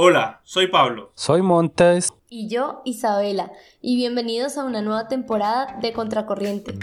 Hola, soy Pablo. Soy Montes. Y yo, Isabela. Y bienvenidos a una nueva temporada de Contracorriente.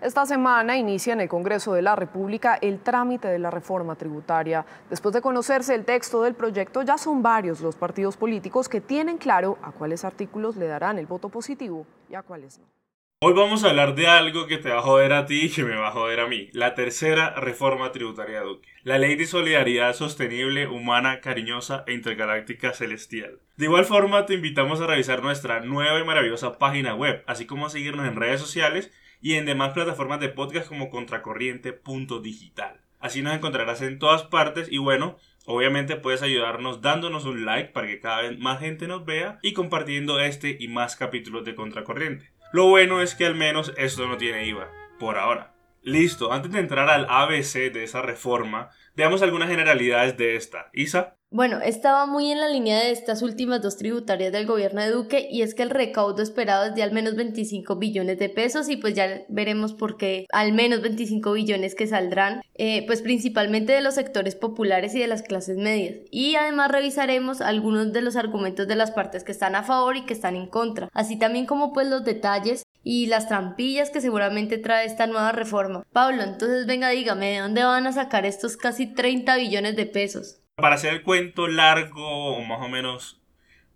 Esta semana inicia en el Congreso de la República el trámite de la reforma tributaria. Después de conocerse el texto del proyecto, ya son varios los partidos políticos que tienen claro a cuáles artículos le darán el voto positivo y a cuáles no. Hoy vamos a hablar de algo que te va a joder a ti y que me va a joder a mí. La tercera reforma tributaria de Duque. La ley de solidaridad sostenible, humana, cariñosa e intergaláctica celestial. De igual forma, te invitamos a revisar nuestra nueva y maravillosa página web, así como a seguirnos en redes sociales y en demás plataformas de podcast como contracorriente.digital. Así nos encontrarás en todas partes y bueno, obviamente puedes ayudarnos dándonos un like para que cada vez más gente nos vea y compartiendo este y más capítulos de Contracorriente. Lo bueno es que al menos esto no tiene IVA, por ahora. Listo, antes de entrar al ABC de esa reforma, veamos algunas generalidades de esta. Isa. Bueno, estaba muy en la línea de estas últimas dos tributarias del gobierno de Duque y es que el recaudo esperado es de al menos 25 billones de pesos y pues ya veremos por qué al menos 25 billones que saldrán, eh, pues principalmente de los sectores populares y de las clases medias. Y además revisaremos algunos de los argumentos de las partes que están a favor y que están en contra, así también como pues los detalles y las trampillas que seguramente trae esta nueva reforma. Pablo, entonces venga, dígame, ¿de dónde van a sacar estos casi 30 billones de pesos? Para hacer el cuento largo o más o menos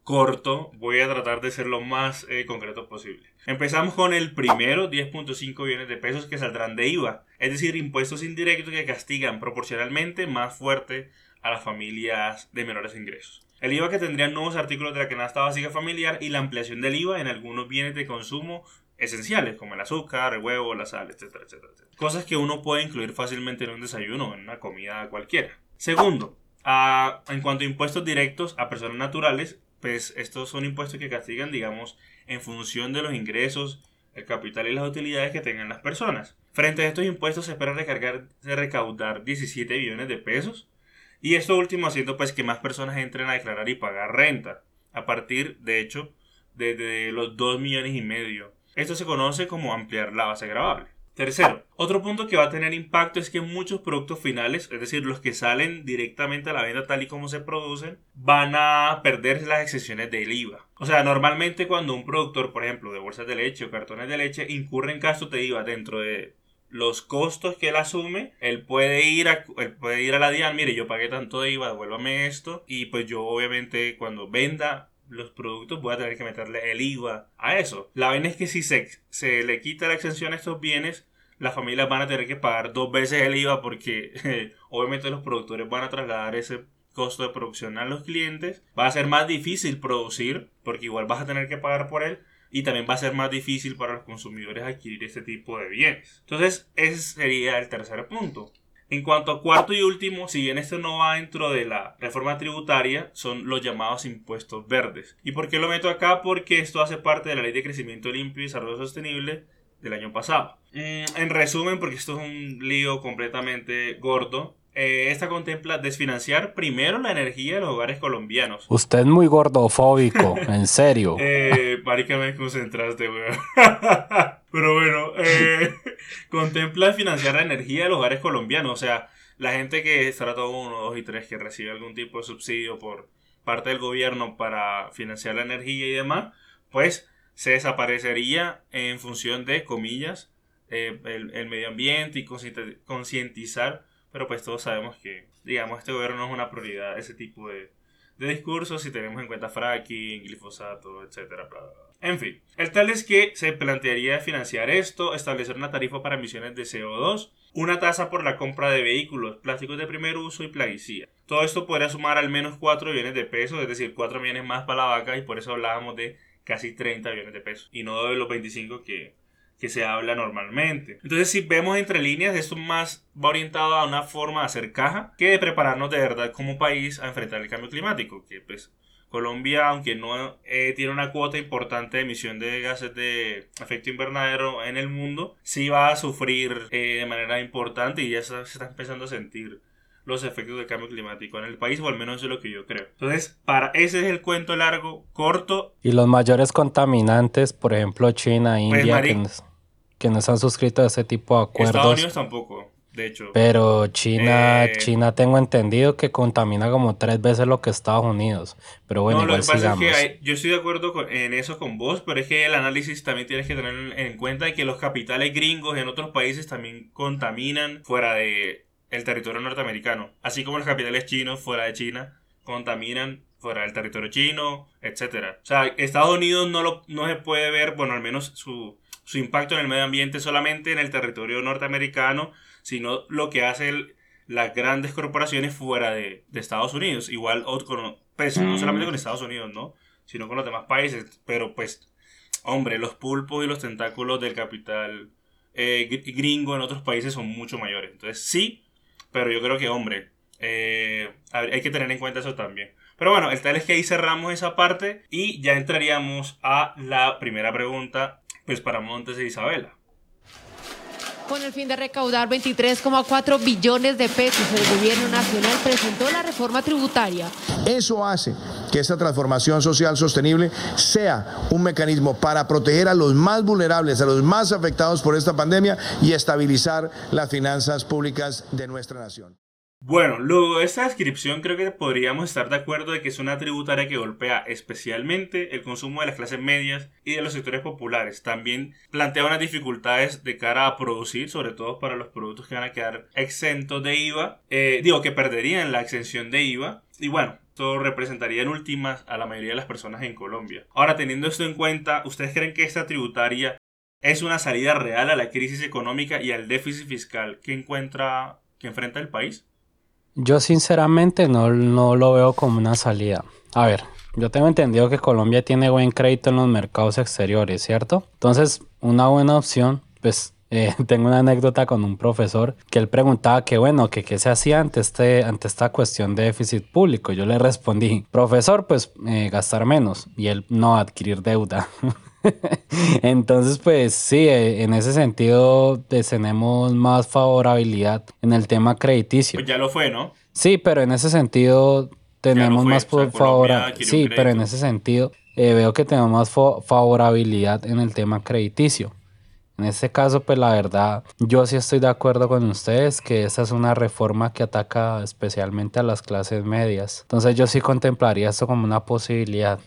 corto, voy a tratar de ser lo más eh, concreto posible. Empezamos con el primero, 10.5 billones de pesos que saldrán de IVA, es decir, impuestos indirectos que castigan proporcionalmente más fuerte a las familias de menores ingresos. El IVA que tendrían nuevos artículos de la canasta básica familiar y la ampliación del IVA en algunos bienes de consumo esenciales como el azúcar, el huevo, la sal, etcétera, etcétera, etcétera. Cosas que uno puede incluir fácilmente en un desayuno o en una comida cualquiera. Segundo, en cuanto a impuestos directos a personas naturales, pues estos son impuestos que castigan, digamos, en función de los ingresos, el capital y las utilidades que tengan las personas. Frente a estos impuestos se espera recargar, recaudar 17 billones de pesos. Y esto último haciendo pues que más personas entren a declarar y pagar renta. A partir, de hecho, de, los 2 millones y medio. Esto se conoce como ampliar la base grabable. Tercero, otro punto que va a tener impacto es que muchos productos finales, es decir, los que salen directamente a la venta tal y como se producen, van a perder las excepciones del IVA. O sea, normalmente cuando un productor, por ejemplo, de bolsas de leche o cartones de leche, incurre en gastos de IVA dentro de los costos que él asume, él puede ir a, él puede ir a la DIAN, mire, yo pagué tanto de IVA, devuélvame esto, y pues yo obviamente cuando venda los productos voy a tener que meterle el IVA a eso. La vaina es que si se, se le quita la exención a estos bienes, las familias van a tener que pagar dos veces el IVA porque obviamente los productores van a trasladar ese costo de producción a los clientes. Va a ser más difícil producir porque igual vas a tener que pagar por él y también va a ser más difícil para los consumidores adquirir este tipo de bienes. Entonces ese sería el tercer punto. En cuanto a cuarto y último, si bien esto no va dentro de la reforma tributaria, son los llamados impuestos verdes. ¿Y por qué lo meto acá? Porque esto hace parte de la Ley de Crecimiento Limpio y Desarrollo Sostenible del año pasado. Mm, en resumen, porque esto es un lío completamente gordo, eh, esta contempla desfinanciar primero la energía de los hogares colombianos. Usted es muy gordofóbico, en serio. Eh, marica, me concentraste, weón. Pero bueno, eh, contempla financiar la energía de los hogares colombianos. O sea, la gente que todo 1, 2 y 3 que recibe algún tipo de subsidio por parte del gobierno para financiar la energía y demás, pues se desaparecería en función de, comillas, eh, el, medio ambiente y concientizar, pero pues todos sabemos que, digamos, este gobierno no es una prioridad, ese tipo de, de discursos si tenemos en cuenta fracking, glifosato, etcétera, En fin, el tal es que se plantearía financiar esto, establecer una tarifa para emisiones de CO2, una tasa por la compra de vehículos, plásticos de primer uso y plaguicida. Todo esto podría sumar al menos 4 millones de pesos, es decir, 4 millones más para la vaca y por eso hablábamos de casi 30 millones de pesos y no de los 25 que, que se habla normalmente. Entonces, si vemos entre líneas, esto más va orientado a una forma de hacer caja que de prepararnos de verdad como país a enfrentar el cambio climático, que pues Colombia, aunque no eh, tiene una cuota importante de emisión de gases de efecto invernadero en el mundo, sí va a sufrir eh, de manera importante y ya se está empezando a sentir los efectos del cambio climático en el país, o al menos eso es lo que yo creo. Entonces, para ese es el cuento largo, corto. Y los mayores contaminantes, por ejemplo, China, pues, India. que no están suscritos a este tipo de acuerdos. Estados Unidos tampoco, de hecho. Pero China, Eh, China tengo entendido que contamina como tres veces lo que Estados Unidos. Pero bueno, no, lo igual que pasa es que hay- yo estoy de acuerdo con- en eso con vos, pero es que el análisis también tienes que tener en, en cuenta que los capitales gringos en otros países también contaminan fuera de el territorio norteamericano, así como los capitales chinos fuera de China contaminan fuera del territorio chino, etcétera. O sea, Estados Unidos no lo no se puede ver, bueno, al menos su su impacto en el medio ambiente solamente en el territorio norteamericano, sino lo que hace el- las grandes corporaciones fuera de, de Estados Unidos. Igual, o con- pues, no solamente con Estados Unidos, ¿no? Sino con los demás países. Pero pues, hombre, los pulpos y los tentáculos del capital eh, gr- gringo en otros países son mucho mayores. Entonces, sí, pero yo creo que, hombre, eh, hay hay que tener en cuenta eso también. Pero bueno, el tal es que ahí cerramos esa parte y ya entraríamos a la primera pregunta, pues para Montes e Isabela. Con el fin de recaudar 23,4 billones de pesos, el gobierno nacional presentó la reforma tributaria. Eso hace que esta transformación social sostenible sea un mecanismo para proteger a los más vulnerables, a los más afectados por esta pandemia y estabilizar las finanzas públicas de nuestra nación. Bueno, luego de esta descripción creo que podríamos estar de acuerdo de que es una tributaria que golpea especialmente el consumo de las clases medias y de los sectores populares. También plantea unas dificultades de cara a producir, sobre todo para los productos que van a quedar exentos de IVA, eh, digo que perderían la exención de IVA. Y bueno, esto representaría en últimas a la mayoría de las personas en Colombia. Ahora, teniendo esto en cuenta, ¿ustedes creen que esta tributaria es una salida real a la crisis económica y al déficit fiscal que encuentra, que enfrenta el país? Yo sinceramente no, no lo veo como una salida. A ver, yo tengo entendido que Colombia tiene buen crédito en los mercados exteriores, ¿cierto? Entonces, una buena opción, pues eh, tengo una anécdota con un profesor que él preguntaba que bueno, que qué se hacía ante, este, ante esta cuestión de déficit público. Yo le respondí, profesor, pues eh, gastar menos y él no adquirir deuda. Entonces, pues sí, eh, en ese sentido tenemos más favorabilidad en el tema crediticio. Pues ya lo fue, ¿no? Sí, pero en ese sentido tenemos fue, más o sea, por Colombia favora- adquirió Sí, pero en ese sentido eh, veo que tenemos más favorabilidad en el tema crediticio. En este caso, pues la verdad, yo sí estoy de acuerdo con ustedes que esta es una reforma que ataca especialmente a las clases medias. Entonces yo sí contemplaría esto como una posibilidad.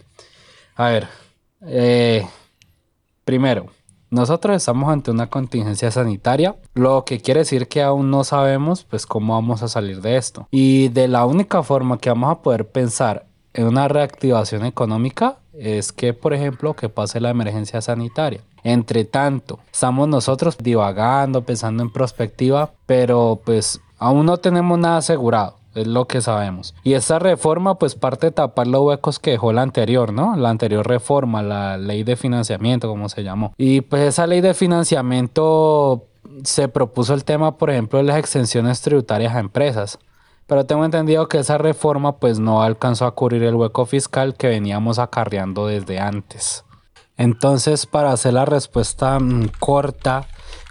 A ver, eh, primero, nosotros estamos ante una contingencia sanitaria, lo que quiere decir que aún no sabemos pues cómo vamos a salir de esto. Y de la única forma que vamos a poder pensar en una reactivación económica es que, por ejemplo, que pase la emergencia sanitaria. Entre tanto, estamos nosotros divagando, pensando en perspectiva, pero pues aún no tenemos nada asegurado. Es lo que sabemos. Y esta reforma, pues parte de tapar los huecos que dejó la anterior, ¿no? La anterior reforma, la ley de financiamiento, como se llamó. Y pues esa ley de financiamiento se propuso el tema, por ejemplo, de las exenciones tributarias a empresas. Pero tengo entendido que esa reforma pues no alcanzó a cubrir el hueco fiscal que veníamos acarreando desde antes. Entonces, para hacer la respuesta mm, corta,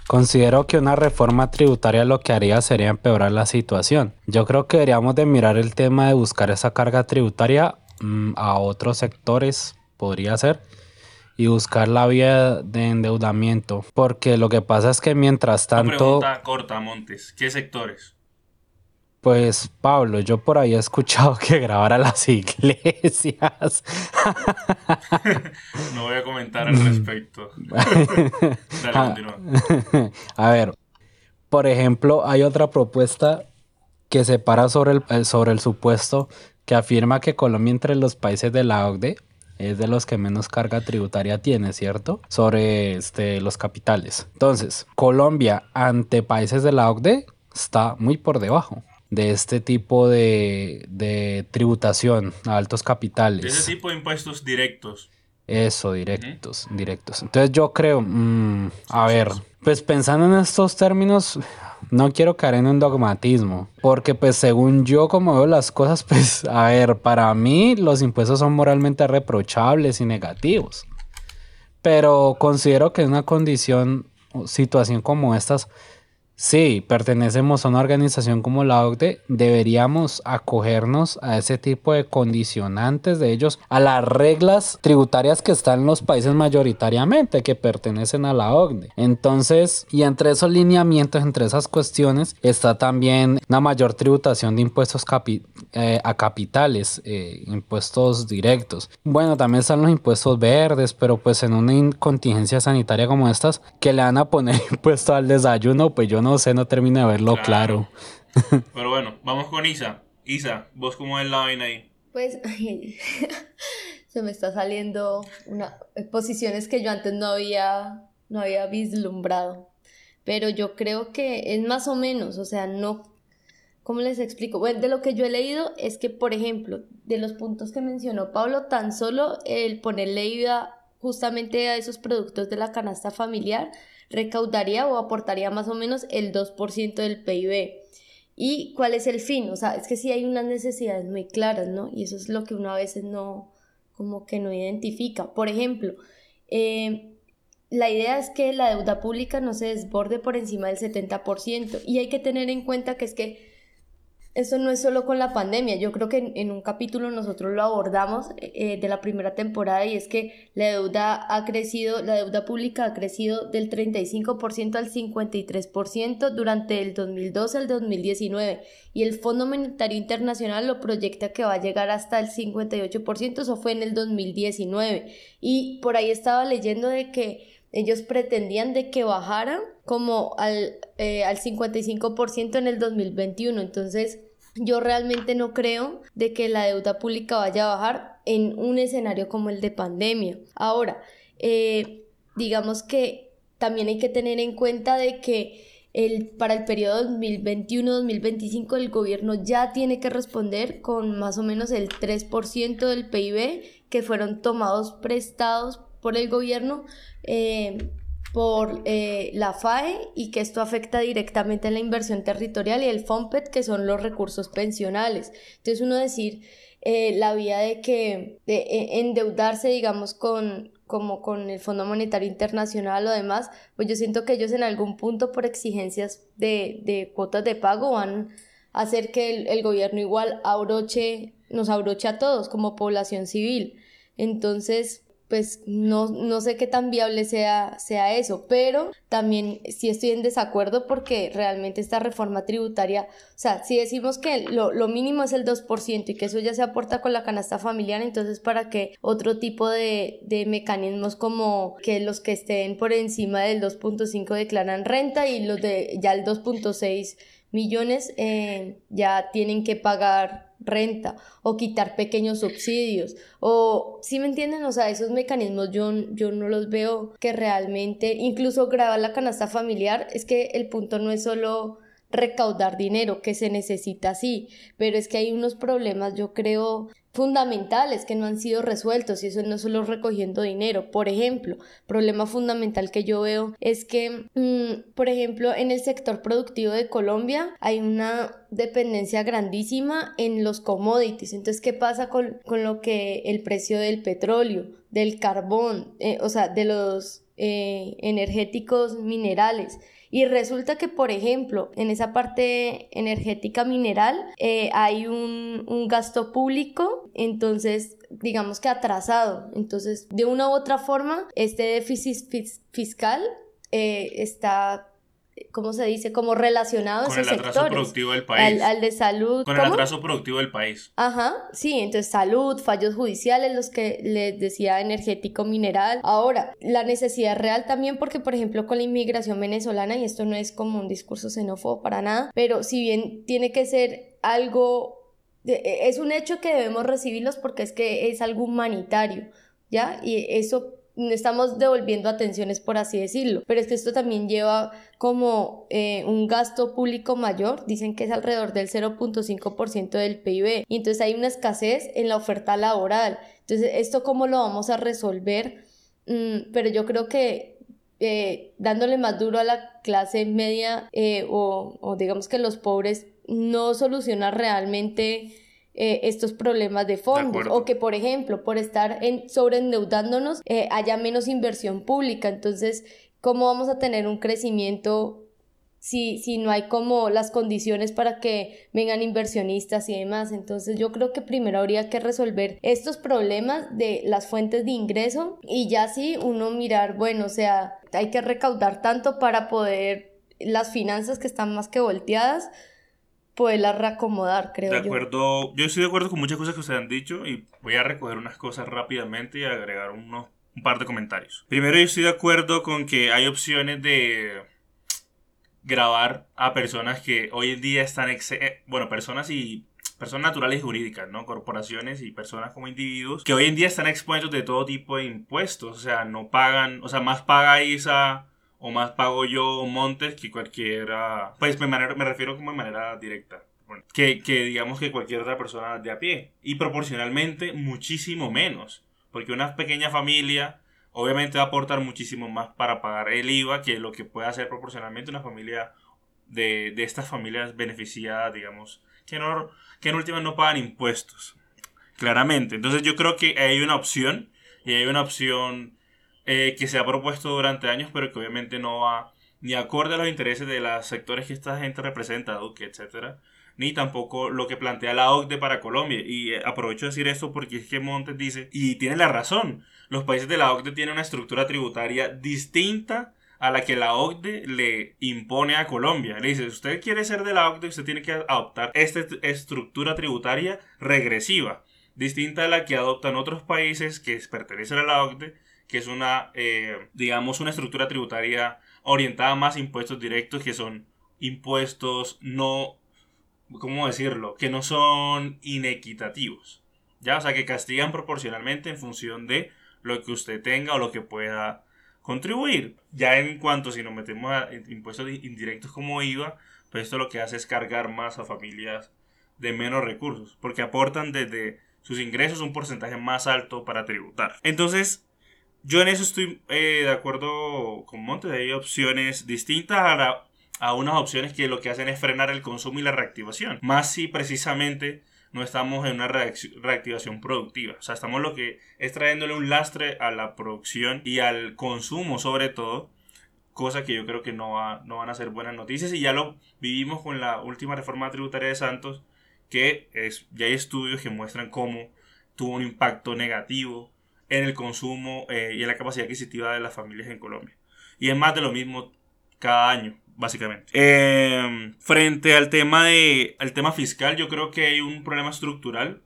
considero que una reforma tributaria lo que haría sería empeorar la situación. Yo creo que deberíamos de mirar el tema de buscar esa carga tributaria mm, a otros sectores, podría ser, y buscar la vía de endeudamiento. Porque lo que pasa es que mientras Una tanto... pregunta corta, Montes. ¿Qué sectores? Pues Pablo, yo por ahí he escuchado que grabara las iglesias. No voy a comentar al respecto. Dale, continúa. A ver, por ejemplo, hay otra propuesta que se para sobre el, el- sobre el supuesto que afirma que Colombia entre los países de la OCDE es de los que menos carga tributaria tiene, ¿cierto? Sobre este, los capitales. Entonces, Colombia ante países de la OCDE está muy por debajo de este tipo de, de tributación a altos capitales. De ese tipo de impuestos directos. Eso, directos, directos. Entonces yo creo, mm, a ver, pues pensando en estos términos, no quiero caer en un dogmatismo, porque pues según yo como veo las cosas, pues a ver, para mí los impuestos son moralmente reprochables y negativos, pero considero que en una condición o situación como estas, Sí, pertenecemos a una organización como la OCDE, deberíamos acogernos a ese tipo de condicionantes de ellos, a las reglas tributarias que están en los países mayoritariamente que pertenecen a la OCDE. Entonces, y entre esos lineamientos, entre esas cuestiones, está también una mayor tributación de impuestos eh, a capitales, eh, impuestos directos. Bueno, también están los impuestos verdes, pero pues en una contingencia sanitaria como estas, que le van a poner impuesto al desayuno, pues yo no sé, no termino de verlo claro. Pero bueno, vamos con Isa. Isa, ¿vos cómo es la vaina ahí? Pues se me está saliendo una posiciones que yo antes no había no había vislumbrado. Pero yo creo que es más o menos, o sea, no ¿Cómo les explico? Bueno, de lo que yo he leído es que, por ejemplo, de los puntos que mencionó Pablo, tan solo el ponerle IVA justamente a esos productos de la canasta familiar recaudaría o aportaría más o menos el 2% del PIB. ¿Y cuál es el fin? O sea, es que sí hay unas necesidades muy claras, ¿no? Y eso es lo que uno a veces no, como que no identifica. Por ejemplo, eh, la idea es que la deuda pública no se desborde por encima del 70% y hay que tener en cuenta que es que eso no es solo con la pandemia, yo creo que en, un capítulo nosotros lo abordamos eh, de la primera temporada y es que la deuda ha crecido, la deuda pública ha crecido del 35% al 53% durante el 2012 al 2019 y el Fondo Monetario Internacional lo proyecta que va a llegar hasta el 58%, eso fue en el 2019 y por ahí estaba leyendo de que ellos pretendían de que bajaran como al, eh, al 55% en el 2021. Entonces, yo realmente no creo de que la deuda pública vaya a bajar en un escenario como el de pandemia. Ahora, eh, digamos que también hay que tener en cuenta de que el, para el periodo 2021-2025 el gobierno ya tiene que responder con más o menos el 3% del PIB que fueron tomados prestados por el gobierno eh, por eh, la FAE y que esto afecta directamente a la inversión territorial y el FOMPET, que son los recursos pensionales. Entonces uno decir eh, la vía de que de, endeudarse, digamos, con como con el Fondo Monetario Internacional o demás, pues yo siento que ellos en algún punto por exigencias de, de cuotas de pago van a hacer que el, el gobierno igual abroche, nos abroche a todos como población civil. Entonces, pues no, no sé qué tan viable sea, sea eso, pero también sí estoy en desacuerdo porque realmente esta reforma tributaria, o sea, si decimos que lo, lo mínimo es el 2% y que eso ya se aporta con la canasta familiar, entonces para que otro tipo de, de mecanismos como que los que estén por encima del 2.5 declaran renta y los de ya el 2.6 millones eh, ya tienen que pagar renta o quitar pequeños subsidios. O si me entienden o sea esos mecanismos yo, yo no los veo que realmente incluso grabar la canasta familiar es que el punto no es solo recaudar dinero que se necesita así pero es que hay unos problemas yo creo fundamentales que no han sido resueltos y eso no solo recogiendo dinero. Por ejemplo, problema fundamental que yo veo es que, mm, por ejemplo, en el sector productivo de Colombia hay una dependencia grandísima en los commodities. Entonces, ¿qué pasa con, lo que el precio del petróleo, del carbón, eh, o sea, de los eh, energéticos minerales? Y resulta que, por ejemplo, en esa parte energética mineral eh, hay un, gasto público, entonces digamos que atrasado. Entonces, de una u otra forma, este déficit fiscal eh, está ¿cómo se dice? Como relacionado con el atraso productivo del país. Al, de salud. Con el atraso productivo del país. Ajá, sí, entonces salud, fallos judiciales, los que les decía energético mineral. Ahora, la necesidad real también porque, por ejemplo, con la inmigración venezolana, y esto no es como un discurso xenófobo para nada, pero si bien tiene que ser algo, e, es un hecho que debemos recibirlos porque es que es algo humanitario, ¿ya? Y eso estamos devolviendo atenciones, por así decirlo. Pero es que esto también lleva como eh, un gasto público mayor, dicen que es alrededor del 0.5% del PIB. Y entonces hay una escasez en la oferta laboral. Entonces, ¿esto cómo lo vamos a resolver? Mm, pero yo creo que eh, dándole más duro a la clase media eh, o, o digamos que los pobres no soluciona realmente eh, estos problemas de fondos. o que por ejemplo por estar en, sobreendeudándonos eh, haya menos inversión pública. Entonces cómo vamos a tener un crecimiento si, si no hay como las condiciones para que vengan inversionistas y demás. Entonces yo creo que primero habría que resolver estos problemas de las fuentes de ingreso y ya sí uno mirar, bueno, o sea, hay que recaudar tanto para poder las finanzas que están más que volteadas, poderlas reacomodar, creo de yo. acuerdo, yo estoy de acuerdo con muchas cosas que ustedes han dicho y voy a recoger unas cosas rápidamente y agregar unos, un par de comentarios. Primero, yo estoy de acuerdo con que hay opciones de grabar a personas que hoy en día están, eh, bueno, personas y personas naturales y jurídicas, ¿no? Corporaciones y personas como individuos que hoy en día están expuestos de todo tipo de impuestos, o sea, no pagan, o sea, más paga ISA o más pago yo Montes que cualquiera, pues me, me refiero como de manera directa. que, que digamos que cualquier otra persona de a pie. Y proporcionalmente muchísimo menos. Porque una pequeña familia obviamente va a aportar muchísimo más para pagar el IVA que lo que puede hacer proporcionalmente una familia de, de estas familias beneficiadas, digamos, que, no, que en última no pagan impuestos. Claramente. Entonces yo creo que hay una opción y hay una opción eh, que se ha propuesto durante años, pero que obviamente no va ni acorde a los intereses de los sectores que esta gente representa, Duque, etcétera, ni tampoco lo que plantea la OCDE para Colombia. Y eh, aprovecho de decir esto porque es que Montes dice, y tiene la razón, los países de la OCDE tienen una estructura tributaria distinta a la que la OCDE le impone a Colombia. Le dice, usted quiere ser de la OCDE, usted tiene que adoptar esta estructura tributaria regresiva, distinta a la que adoptan otros países que pertenecen a la OCDE, que es una, eh, digamos, una estructura tributaria orientada más a impuestos directos, que son impuestos no, ¿cómo decirlo?, que no son inequitativos. ¿Ya? O sea, que castigan proporcionalmente en función de lo que usted tenga o lo que pueda contribuir. Ya en cuanto si nos metemos a impuestos indirectos como IVA, pues esto lo que hace es cargar más a familias de menos recursos, porque aportan desde sus ingresos un porcentaje más alto para tributar. Entonces, yo en eso estoy eh, de acuerdo con Montes, hay opciones distintas a, a unas opciones que lo que hacen es frenar el consumo y la reactivación, más si precisamente no estamos en una reactivación productiva. O sea, estamos lo que es trayéndole un lastre a la producción y al consumo sobre todo, cosa que yo creo que no, va, no van a ser buenas noticias. Y ya lo vivimos con la última reforma tributaria de Santos, que es, ya hay estudios que muestran cómo tuvo un impacto negativo en el consumo eh, y en la capacidad adquisitiva de las familias en Colombia. Y es más de lo mismo cada año básicamente. Em, frente al tema, de, al tema fiscal, yo creo que hay un problema estructural.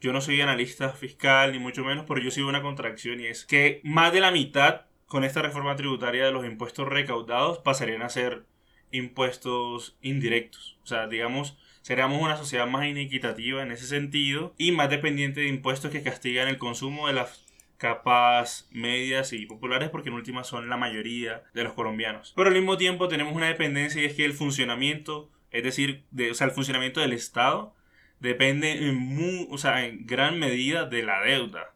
Yo no soy analista fiscal, ni mucho menos, pero yo sigo una contracción y es que más de la mitad con esta reforma tributaria de los impuestos recaudados pasarían a ser impuestos indirectos. O sea, digamos, seríamos una sociedad más inequitativa en ese sentido y más dependiente de impuestos que castigan el consumo de las capas medias y populares porque en última son la mayoría de los colombianos. Pero al mismo tiempo tenemos una dependencia y es que el funcionamiento, es decir, de, o sea, el funcionamiento del Estado depende en, o sea, en gran medida de la deuda.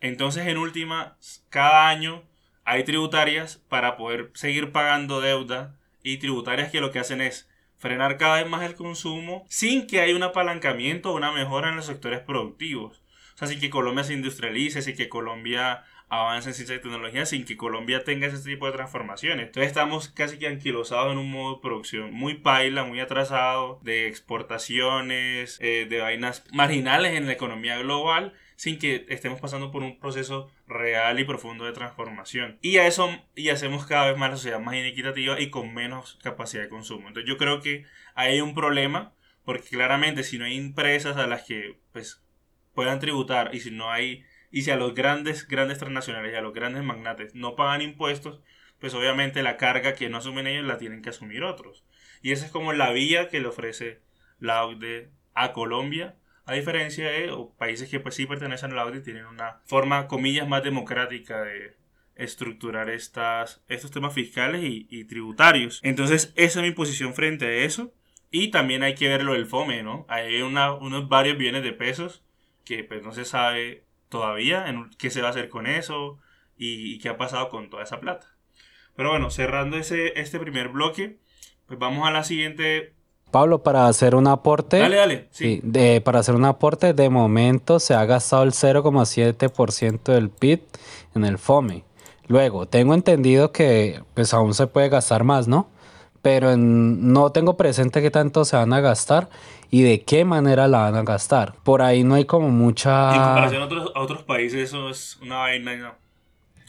Entonces en última, cada año hay tributarias para poder seguir pagando deuda y tributarias que lo que hacen es frenar cada vez más el consumo sin que haya un apalancamiento o una mejora en los sectores productivos. O sea, sin que Colombia se industrialice, sin que Colombia avance en ciencia y tecnología, sin que Colombia tenga ese tipo de transformaciones. Entonces estamos casi que anquilosados en un modo de producción muy paila, muy atrasado, de exportaciones, eh, de vainas marginales en la economía global, sin que estemos pasando por un proceso real y profundo de transformación. Y a eso y hacemos cada vez más la sociedad más inequitativa y con menos capacidad de consumo. Entonces yo creo que hay un problema porque claramente si no hay empresas a las que pues puedan tributar y si no hay y si a los grandes grandes transnacionales y a los grandes magnates no pagan impuestos pues obviamente la carga que no asumen ellos la tienen que asumir otros. Y esa es como la vía que le ofrece la OCDE a Colombia a diferencia de países que pues sí pertenecen a la OCDE tienen una forma comillas más democrática de estructurar estos temas fiscales y, y tributarios. Entonces esa es mi posición frente a eso. Y también hay que ver lo del FOME, ¿no? Hay una, unos varios billones de pesos que pues no se sabe todavía en qué se va a hacer con eso y, qué ha pasado con toda esa plata. Pero bueno, cerrando ese, este primer bloque, pues vamos a la siguiente Pablo, para hacer un aporte. Dale, dale. Sí. de, para hacer un aporte, de momento se ha gastado el 0,7% del PIB en el FOME. Luego, tengo entendido que pues aún se puede gastar más, ¿no? pero no tengo presente qué tanto se van a gastar y de qué manera la van a gastar. Por ahí no hay como mucha... En comparación a otros, a otros países eso es una vaina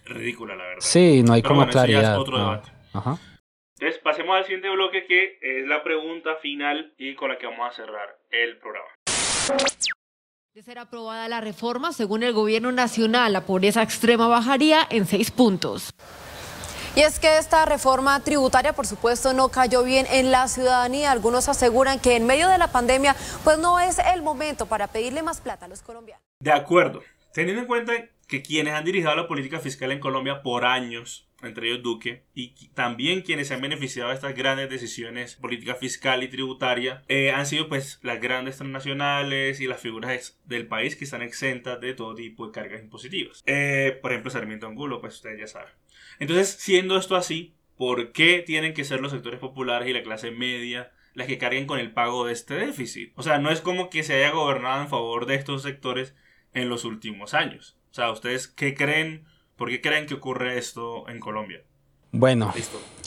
ridícula, la verdad. Sí, no hay como claridad. otro debate. Entonces, pasemos al siguiente bloque que es la pregunta final y con la que vamos a cerrar el programa. De ser aprobada la reforma, según el gobierno nacional, la pobreza extrema bajaría en seis puntos. Y es que esta reforma tributaria, por supuesto, no cayó bien en la ciudadanía. Algunos aseguran que en medio de la pandemia, pues no es el momento para pedirle más plata a los colombianos. De acuerdo. Teniendo en cuenta que quienes han dirigido la política fiscal en Colombia por años entre ellos Duque, y también quienes se han beneficiado de estas grandes decisiones política fiscal y tributaria, eh, han sido pues las grandes transnacionales y las figuras del país que están exentas de todo tipo de cargas impositivas. Eh, por ejemplo, Sarmiento Angulo, pues ustedes ya saben. Entonces, siendo esto así, ¿por qué tienen que ser los sectores populares y la clase media las que carguen con el pago de este déficit? O sea, no es como que se haya gobernado en favor de estos sectores en los últimos años. O sea, ¿ustedes qué creen? ¿Por qué creen que ocurre esto en Colombia? Bueno,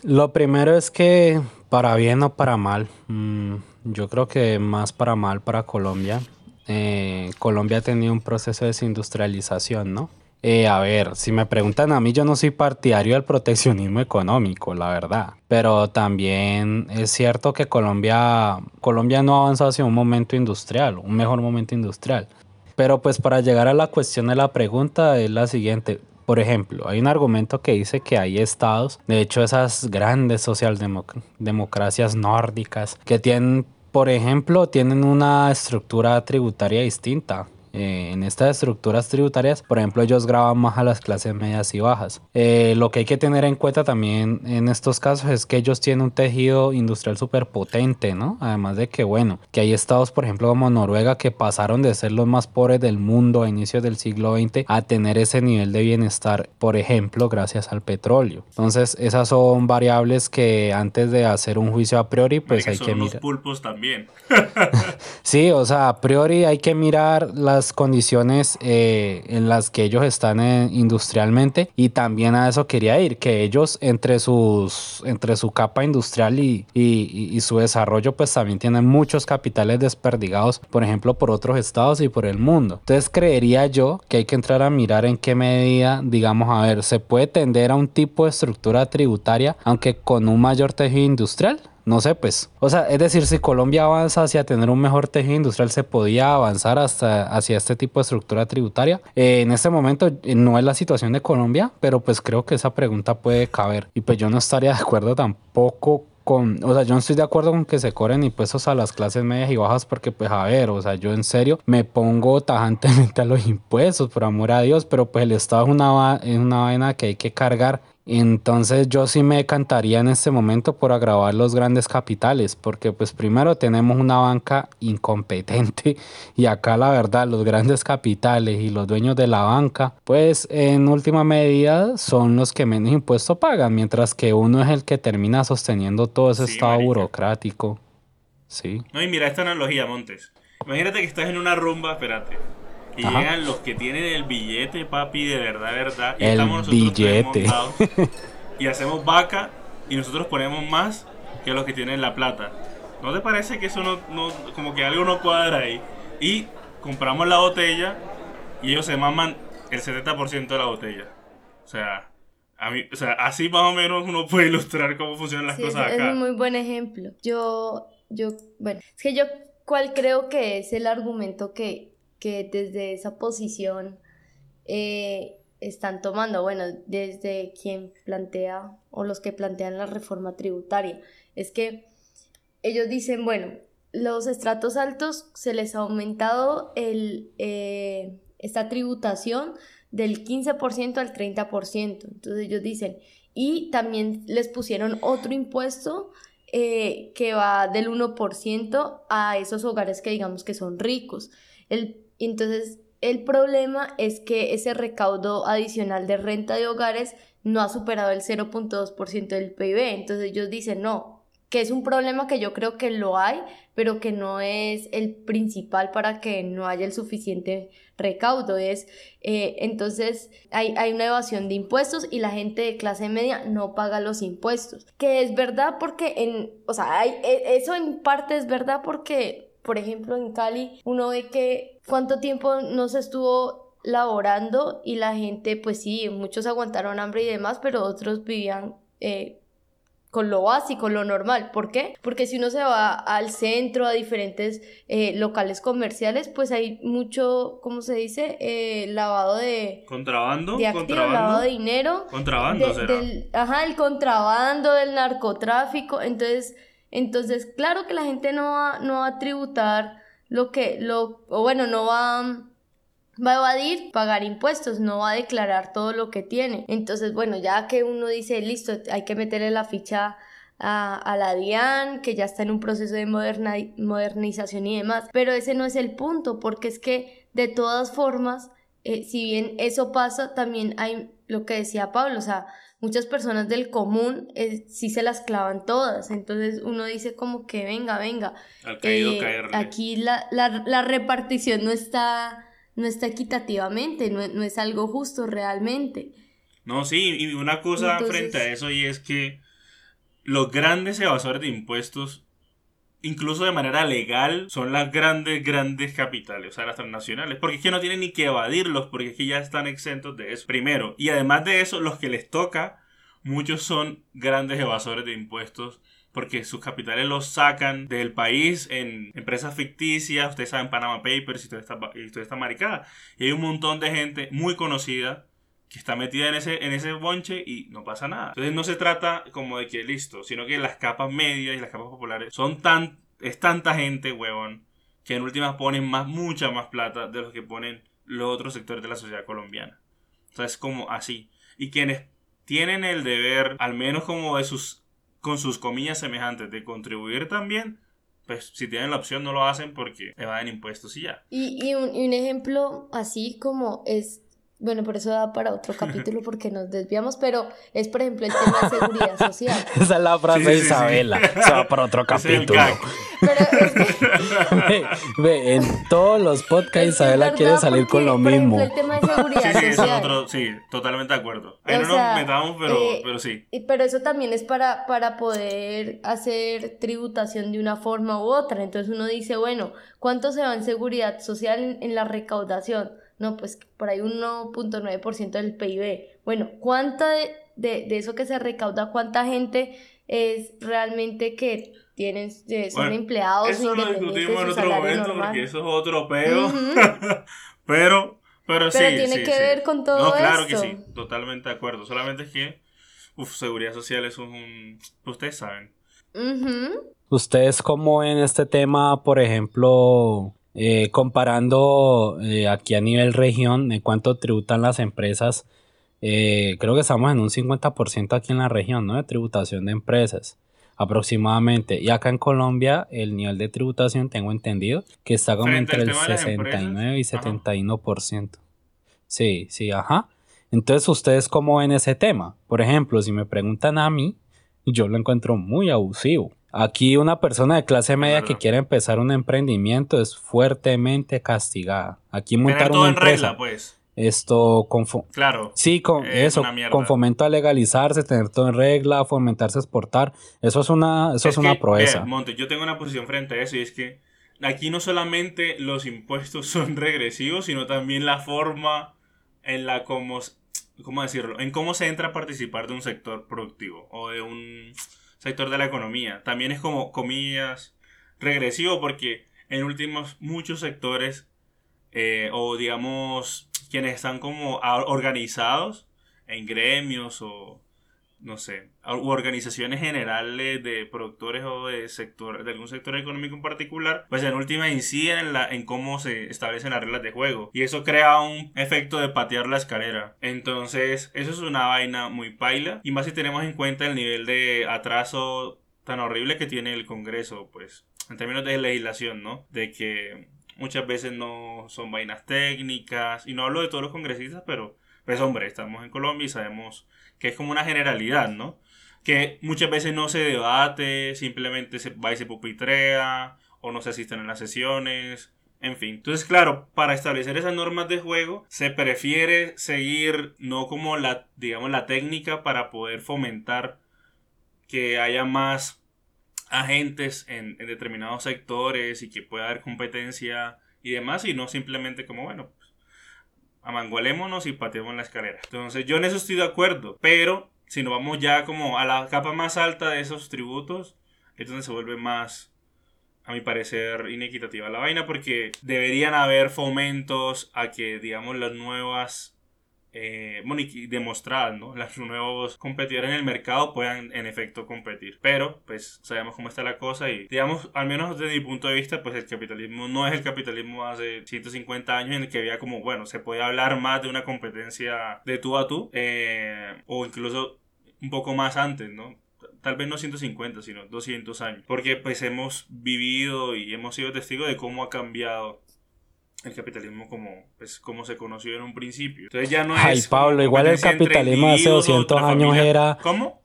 lo primero es que para bien o para mal, mm, yo creo que más para mal para Colombia. Eh, Colombia ha tenido un proceso de desindustrialización, ¿no? Eh, a ver, si me preguntan a mí, yo no soy partidario del proteccionismo económico, la verdad. Pero también es cierto que Colombia, Colombia no ha avanzado hacia un momento industrial, un mejor momento industrial. Pero pues para llegar a la cuestión de la pregunta es la siguiente. Por ejemplo, hay un argumento que dice que hay estados, de hecho esas grandes socialdemocracias nórdicas, que tienen, por ejemplo, tienen una estructura tributaria distinta eh, en estas estructuras tributarias, por ejemplo, ellos graban más a las clases medias y bajas. Eh, lo que hay que tener en cuenta también en estos casos es que ellos tienen un tejido industrial súper potente, ¿no? Además de que, bueno, que hay estados, por ejemplo, como Noruega, que pasaron de ser los más pobres del mundo a inicios del siglo XX a tener ese nivel de bienestar, por ejemplo, gracias al petróleo. Entonces, esas son variables que antes de hacer un juicio a priori, pues hay que mirar. Los pulpos también. sí, o sea, a priori hay que mirar las condiciones eh, en las que ellos están eh, industrialmente y también a eso quería ir, que ellos entre sus entre su capa industrial y, y, su desarrollo pues también tienen muchos capitales desperdigados, por ejemplo, por otros estados y por el mundo. Entonces creería yo que hay que entrar a mirar en qué medida, digamos, a ver, se puede tender a un tipo de estructura tributaria, aunque con un mayor tejido industrial no sé, pues. O sea, es decir, si Colombia avanza hacia tener un mejor tejido industrial, se podía avanzar hasta hacia este tipo de estructura tributaria. Eh, en este momento eh, no es la situación de Colombia, pero pues creo que esa pregunta puede caber. Y pues yo no estaría de acuerdo tampoco con, o sea, yo no estoy de acuerdo con que se cobren impuestos a las clases medias y bajas porque pues a ver, o sea, yo en serio me pongo tajantemente a los impuestos, por amor a Dios, pero pues el Estado es una, es una vaina que hay que cargar entonces yo sí me cantaría en este momento por agravar los grandes capitales, porque pues primero tenemos una banca incompetente y acá la verdad los grandes capitales y los dueños de la banca pues en última medida son los que menos impuestos pagan, mientras que uno es el que termina sosteniendo todo ese estado burocrático. Sí. No, y mira esta analogía, Montes. Imagínate que estás en una rumba, espérate y llegan los que tienen el billete, papi, de verdad, de verdad. Y el estamos nosotros billete. y hacemos vaca y nosotros ponemos más que los que tienen la plata. ¿No te parece que eso no, no como que algo no cuadra ahí? Y compramos la botella y ellos se maman el 70% de la botella. O sea, a mí, o sea, así más o menos uno puede ilustrar cómo funcionan las cosas acá. Es un muy buen ejemplo. Yo, yo, bueno, es que yo, ¿cuál creo que es el argumento que que desde esa posición eh, están tomando, bueno, desde quien plantea o los que plantean la reforma tributaria, es que ellos dicen, bueno, los estratos altos se les ha aumentado el, eh, esta tributación del 15% al 30%. Entonces ellos dicen, y también les pusieron otro impuesto eh, que va del 1% a esos hogares que digamos que son ricos. El entonces, el problema es que ese recaudo adicional de renta de hogares no ha superado el 0.2% del PIB. Entonces ellos dicen, no, que es un problema que yo creo que lo hay, pero que no es el principal para que no haya el suficiente recaudo. Es, eh, entonces hay, hay una evasión de impuestos y la gente de clase media no paga los impuestos. Que es verdad porque en, o sea, hay, e, eso en parte es verdad porque, por ejemplo, en Cali uno ve que cuánto tiempo no se estuvo laborando y la gente, pues sí, muchos aguantaron hambre y demás, pero otros vivían eh, con lo básico, lo normal. ¿Por qué? Porque si uno se va al centro, a diferentes eh, locales comerciales, pues hay mucho, ¿cómo se dice? Eh, lavado de... Contrabando. De activos, lavado de dinero. Contrabando, será. Del, ajá, el contrabando, del narcotráfico. Entonces, entonces, claro que la gente no va, no va a tributar lo que, lo, o bueno, no va va a evadir pagar impuestos, no va a declarar todo lo que tiene. Entonces, bueno, ya que uno dice, listo, hay que meterle la ficha a, la DIAN, que ya está en un proceso de modernización y demás, pero ese no es el punto, porque es que de todas formas, eh, si bien eso pasa, también hay lo que decía Pablo, o sea, muchas personas del común eh, sí se las clavan todas, entonces uno dice como que venga, venga, eh, aquí la, la, la repartición no está no está equitativamente, no, es algo justo realmente. No, sí, y una cosa frente a eso y es que los grandes evasores de impuestos, incluso de manera legal, son las grandes, grandes capitales, o sea, las transnacionales, porque es que no tienen ni que evadirlos, porque es que ya están exentos de eso. Primero, y además de eso, los que les toca, muchos son grandes evasores de impuestos porque sus capitales los sacan del país en empresas ficticias, ustedes saben Panama Papers y toda esta, y toda esta maricada. Y hay un montón de gente muy conocida que está metida en ese, en ese bonche y no pasa nada. Entonces no se trata como de que listo, sino que las capas medias y las capas populares son tan, es tanta gente, huevón, que en últimas ponen más, mucha más plata de los que ponen los otros sectores de la sociedad colombiana. O sea, es como así. Y quienes tienen el deber, al menos como de sus con sus comillas semejantes de contribuir también, pues si tienen la opción no lo hacen porque evaden impuestos y ya. Y, y, un, y un ejemplo así como es bueno, por eso da para otro capítulo porque nos desviamos, pero es por ejemplo el tema de seguridad social. Esa es la frase de Isabela. Se va para otro capítulo. Pero es que... ve, en todos los podcasts Isabela quiere salir con lo mismo. el tema de seguridad sí, sí, social. Otro, sí, totalmente de acuerdo. Ahí no nos metamos, pero, eh, pero sí. Pero eso también es para, para poder hacer tributación de una forma u otra. Entonces uno dice, bueno, ¿cuánto se va en seguridad social en, en la recaudación? No, pues por ahí un 1.9% del PIB. Bueno, ¿cuánta de, de, eso que se recauda, cuánta gente es realmente que tienen, eh, son empleados eso lo discutimos en otro momento porque eso es otro peo. pero, pero, sí. Pero tiene que ver con todo No, claro que sí, totalmente de acuerdo. Solamente es que, uff, seguridad social es un... Ustedes saben. ¿Ustedes cómo ven este tema, por ejemplo, eh, comparando eh, aquí a nivel región, de cuánto tributan las empresas, eh, creo que estamos en un 50% aquí en la región, ¿no? De tributación de empresas, aproximadamente. Y acá en Colombia, el nivel de tributación, tengo entendido, que está como entre el 69 y 71%. Sí, sí, ajá. Entonces, ¿ustedes cómo ven ese tema? Por ejemplo, si me preguntan a mí, yo lo encuentro muy abusivo. Aquí una persona de clase media que quiere empezar un emprendimiento es fuertemente castigada. Aquí montar una empresa, pues. Esto con claro, sí, con eso, con fomento a legalizarse, tener todo en regla, fomentarse a exportar, eso es una, eso es, una proeza. Monte, yo tengo una posición frente a eso y es que aquí no solamente los impuestos son regresivos, sino también la forma en la como, ¿cómo decirlo? En cómo se entra a participar de un sector productivo o de un sector de la economía. También es como, comillas, regresivo porque en últimos muchos sectores eh, o digamos quienes están como organizados en gremios o no sé, u organizaciones generales de productores o de sector, de algún sector económico en particular, pues en última inciden en, la, en cómo se establecen las reglas de juego. Y eso crea un efecto de patear la escalera. Entonces, eso es una vaina muy paila. Y más si tenemos en cuenta el nivel de atraso tan horrible que tiene el Congreso, pues, en términos de legislación, ¿no? De que muchas veces no son vainas técnicas. Y no hablo de todos los congresistas, pero, pues hombre, estamos en Colombia y sabemos que es como una generalidad, ¿no? que muchas veces no se debate, simplemente se va y se pupitrea o no se asisten en las sesiones. En fin, entonces claro, para establecer esas normas de juego se prefiere seguir no como la, digamos, la técnica para poder fomentar que haya más agentes en, en determinados sectores y que pueda haber competencia y demás, y no simplemente como, bueno, amangualémonos y pateemos la escalera. Entonces yo en eso estoy de acuerdo, pero si nos vamos ya como a la capa más alta de esos tributos, es donde se vuelve más, a mi parecer, inequitativa la vaina, porque deberían haber fomentos a que, digamos, las nuevas eh, bueno, y demostradas, ¿no? Los nuevos competidores en el mercado puedan en efecto competir. Pero, pues, sabemos cómo está la cosa y, digamos, al menos desde mi punto de vista, pues el capitalismo no es el capitalismo hace 150 años en el que había como, bueno, se puede hablar más de una competencia de tú a tú, eh, o incluso un poco más antes, ¿no? tal vez no 150, sino 200 años. Porque pues hemos vivido y hemos sido testigos de cómo ha cambiado el capitalismo como, pues, como se conoció en un principio. Entonces ya no es... Ay, Pablo, igual el capitalismo hace 200 años era... ¿Cómo?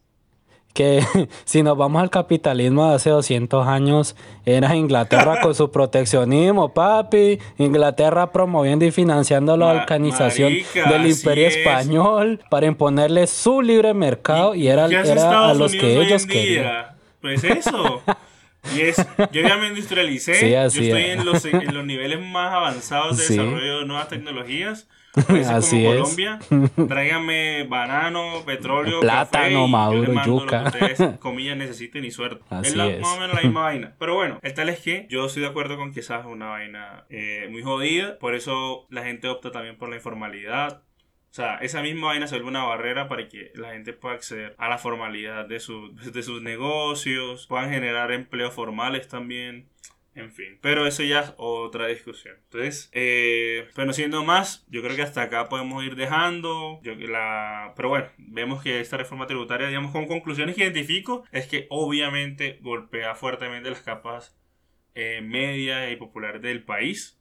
Que si nos vamos al capitalismo de hace 200 años, era Inglaterra con su proteccionismo, papi. Inglaterra promoviendo y financiando la organización del imperio español para imponerle su libre mercado y, era, era a los que ellos querían. Pues eso. Y es, yo ya me industrialicé, yo estoy en los, en los, niveles más avanzados de desarrollo de nuevas tecnologías. Así como es. Colombia, tráigame banano, petróleo, plátano, maduro, yuca. Lo que ustedes, comillas, necesiten y suerte. es, la, más o menos la misma vaina. Pero bueno, el tal es que yo estoy de acuerdo con que esa es una vaina eh, muy jodida. Por eso la gente opta también por la informalidad o sea, esa misma vaina se vuelve una barrera para que la gente pueda acceder a la formalidad de, su, de sus negocios, puedan generar empleos formales también. En fin, pero eso ya es otra discusión. Entonces, eh, pero siendo más, yo creo que hasta acá podemos ir dejando. Yo, la, pero bueno, vemos que esta reforma tributaria, digamos, con conclusiones que identifico, es que obviamente golpea fuertemente las capas eh, media y populares del país,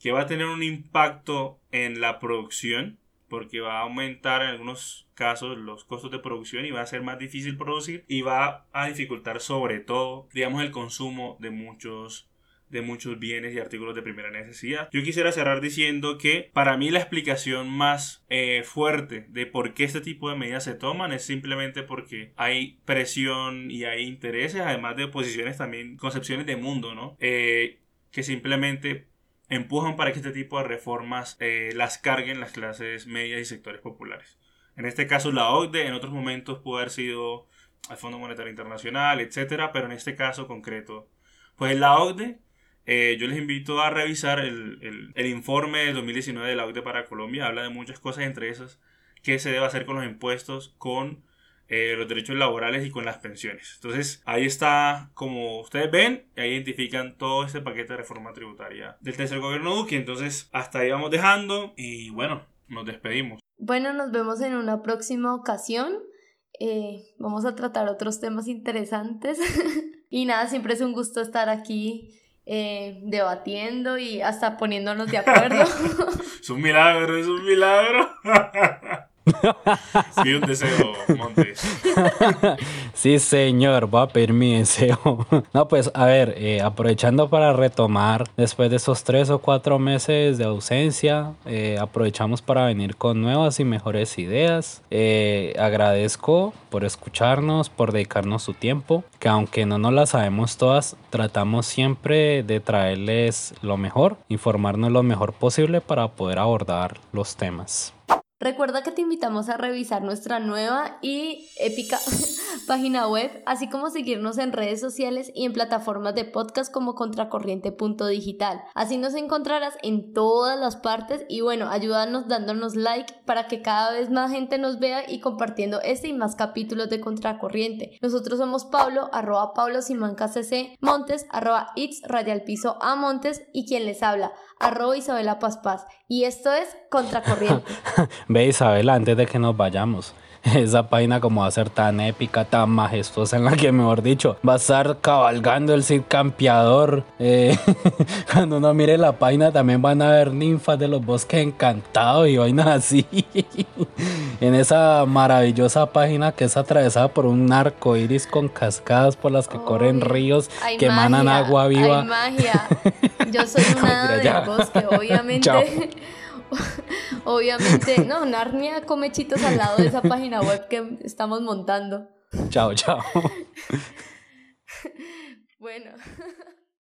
que va a tener un impacto en la producción porque va a aumentar en algunos casos los costos de producción y va a ser más difícil producir y va a dificultar sobre todo, digamos, el consumo de muchos de muchos bienes y artículos de primera necesidad. Yo quisiera cerrar diciendo que para mí la explicación más eh, fuerte de por qué este tipo de medidas se toman es simplemente porque hay presión y hay intereses, además de posiciones también, concepciones de mundo, ¿no? Eh, que simplemente empujan para que este tipo de reformas eh, las carguen las clases medias y sectores populares. En este caso la OCDE, en otros momentos pudo haber sido el Fondo Monetario Internacional, etcétera, pero en este caso concreto, pues la OCDE, eh, yo les invito a revisar el, el, informe de 2019 de la OCDE para Colombia, habla de muchas cosas, entre esas, qué se debe hacer con los impuestos, con eh, los derechos laborales y con las pensiones. Entonces, ahí está, como ustedes ven, ahí identifican todo este paquete de reforma tributaria del tercer gobierno Duque. Entonces, hasta ahí vamos dejando y bueno, nos despedimos. Bueno, nos vemos en una próxima ocasión. Eh, vamos a tratar otros temas interesantes. y nada, siempre es un gusto estar aquí eh, debatiendo y hasta poniéndonos de acuerdo. es un milagro, es un milagro. Sí, un deseo, Montes. sí, señor, va a pedir mi deseo. No, pues, a ver, eh, aprovechando para retomar, después de esos tres o cuatro meses de ausencia, eh, aprovechamos para venir con nuevas y mejores ideas. Eh, agradezco por escucharnos, por dedicarnos su tiempo, que aunque no nos las sabemos todas, tratamos siempre de traerles lo mejor, informarnos lo mejor posible para poder abordar los temas. Recuerda que te invitamos a revisar nuestra nueva y épica página web, así como seguirnos en redes sociales y en plataformas de podcast como contracorriente.digital. Así nos encontrarás en todas las partes y bueno, ayúdanos dándonos like para que cada vez más gente nos vea y compartiendo este y más capítulos de Contracorriente. Nosotros somos Pablo, arroba Pablo Simanca CC, Montes, arroba It's Radial Piso a Montes y quien les habla, arroba Isabela Paz Paz. Y esto es Contracorriente. Ve Isabela, antes de que nos vayamos, esa página como va a ser tan épica, tan majestuosa en la que mejor dicho va a estar cabalgando el Cid Campeador. Eh, cuando uno mire la página también van a ver ninfas de los bosques encantados y vainas así. en esa maravillosa página que es atravesada por un arco iris con cascadas por las que corren ríos que emanan agua viva. Hay magia. Yo soy una del bosque, obviamente. Obviamente, no, Narnia come chitos al lado de esa página web que estamos montando. Chao, chao. bueno.